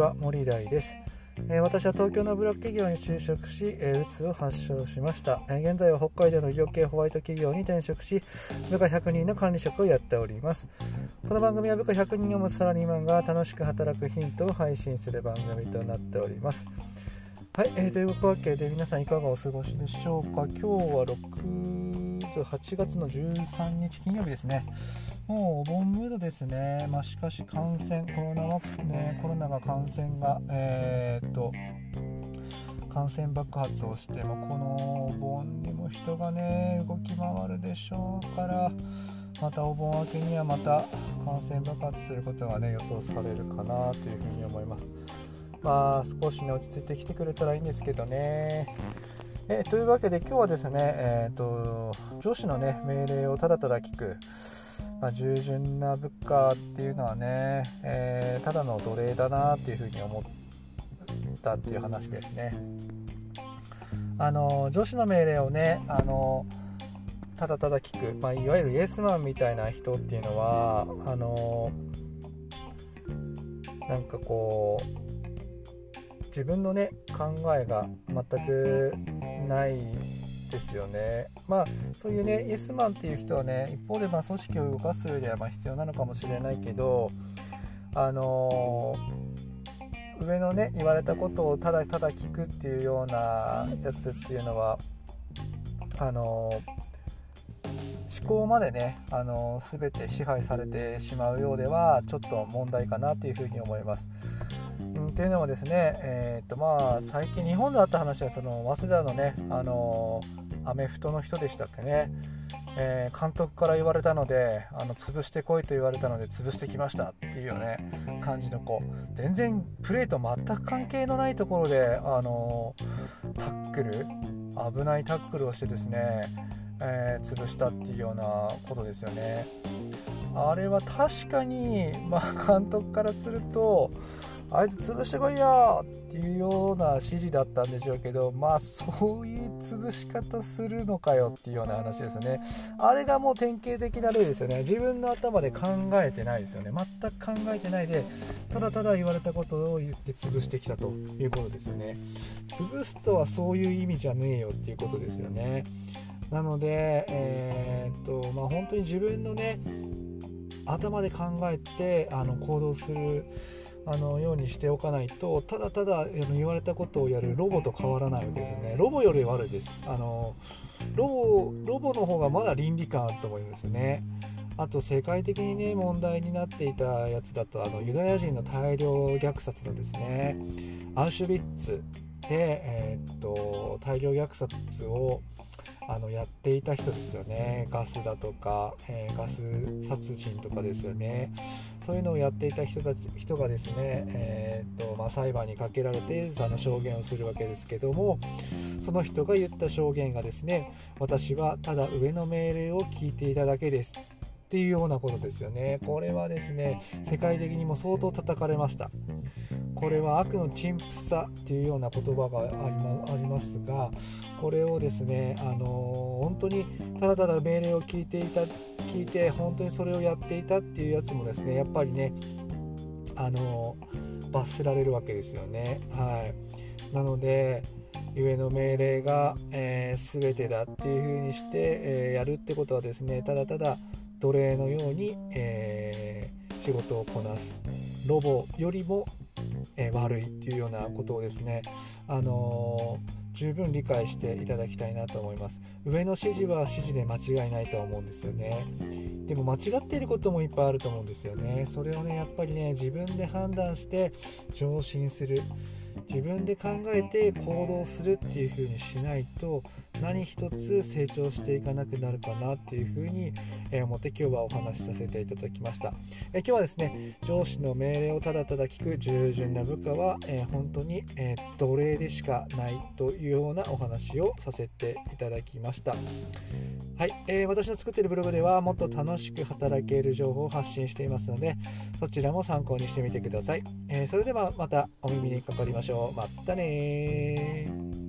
は森大です、えー、私は東京のブラック企業に就職し、えー、うつを発症しました、えー、現在は北海道の医療系ホワイト企業に転職し部下100人の管理職をやっております。この番組は部下100人を持つサラリーマンが楽しく働くヒントを配信する番組となっております。はい、えー、というわけで皆さんいかがお過ごしでしょうか？今日は6 8月の13日金曜日ですね。もうお盆ムードですね、まあ、しかし感染コロナは、ね、コロナが感染が、えー、っと感染爆発をして、まあ、このお盆にも人がね動き回るでしょうからまたお盆明けにはまた感染爆発することがね予想されるかなというふうに思います。まあ少しね落ち着いてきてくれたらいいんですけどね。えというわけで今日はですね、えーと上司の、ね、命令をただただ聞く、まあ、従順な部下っていうのはね、えー、ただの奴隷だなっていうふうに思ったっていう話ですね。あの上司の命令をねあのただただ聞く、まあ、いわゆるイエスマンみたいな人っていうのはあのなんかこう自分のね考えが全くないですよね。まあそういうねイエスマンっていう人はね一方でま組織を動かす上ではま必要なのかもしれないけどあのー、上のね言われたことをただただ聞くっていうようなやつっていうのはあの、思考までね、あの、全て支配されてしまうようではちょっと問題かなというふうに思います。ん、というのもですね、えーとまあ、最近日本であった話はその早稲田のね、あのアメフトの人でしたっけね、えー、監督から言われたのであの潰してこいと言われたので潰してきましたっていうよね感じの子。全然プレーと全く関係のないところで、あのタックル危ないタックルをしてですね、えー、潰したっていうようなことですよね。あれは確かに、まあ、監督からするとあいつ潰してこいよっていうような指示だったんでしょうけどまあそういう潰し方するのかよっていうような話ですよね。あれがもう典型的な例ですよね。自分の頭で考えてないですよね。全く考えてないでただただ言われたことを言って潰してきたということですよね。潰すとはそういう意味じゃねえよっていうことですよね。なのでえー、っとまあ本当に自分のね頭で考えてあの行動するあのようにしておかないとただただ言われたことをやるロボと変わらないわけですね。ロボより悪いです。あのロボロボの方がまだ倫理観あると思いますね。あと世界的にね問題になっていたやつだとあのユダヤ人の大量虐殺のですねアウシュビッツで、えー、っと大量虐殺をあのやっていた人ですよね。ガスだとか、えー、ガス殺人とかですよね。そういうのをやっていた人たち人がですね、えーとまあ、裁判にかけられてあの証言をするわけですけどもその人が言った証言がですね私はただ上の命令を聞いていただけです。っていうようなことですよね。これはですね世界的にも相当叩かれました。これは悪の陳腐さっていうような言葉がありますがこれをですね、あの本当にただただ命令を聞いていた聞いて本当にそれをやっていたっていうやつもですねやっぱりね、あの罰せられるわけですよね。はい、なので上の命令が、えー、全てだっていう風にして、えー、やるってことはですねただただ奴隷のように、えー、仕事をこなすロボよりもえー、悪いっていうようなことをですね、あのー、十分理解していただきたいなと思います。上の指示は指示で間違いないと思うんですよね。でも間違っていることもいっぱいあると思うんですよね。それをねやっぱりね自分で判断して上申する自分で考えて行動するっていう風にしないと何一つ成長していかなくなるかなっていう風に思って今日はお話しさせていただきました。え今日はですね上司の命令をただただ聞く従順な部下は、え本当に、え奴隷でしかないというようなお話をさせていただきました。はい、えー、私の作っているブログではもっと楽しく働ける情報を発信していますのでそちらも参考にしてみてください、えー、それではまたお耳にかかりましょう。またね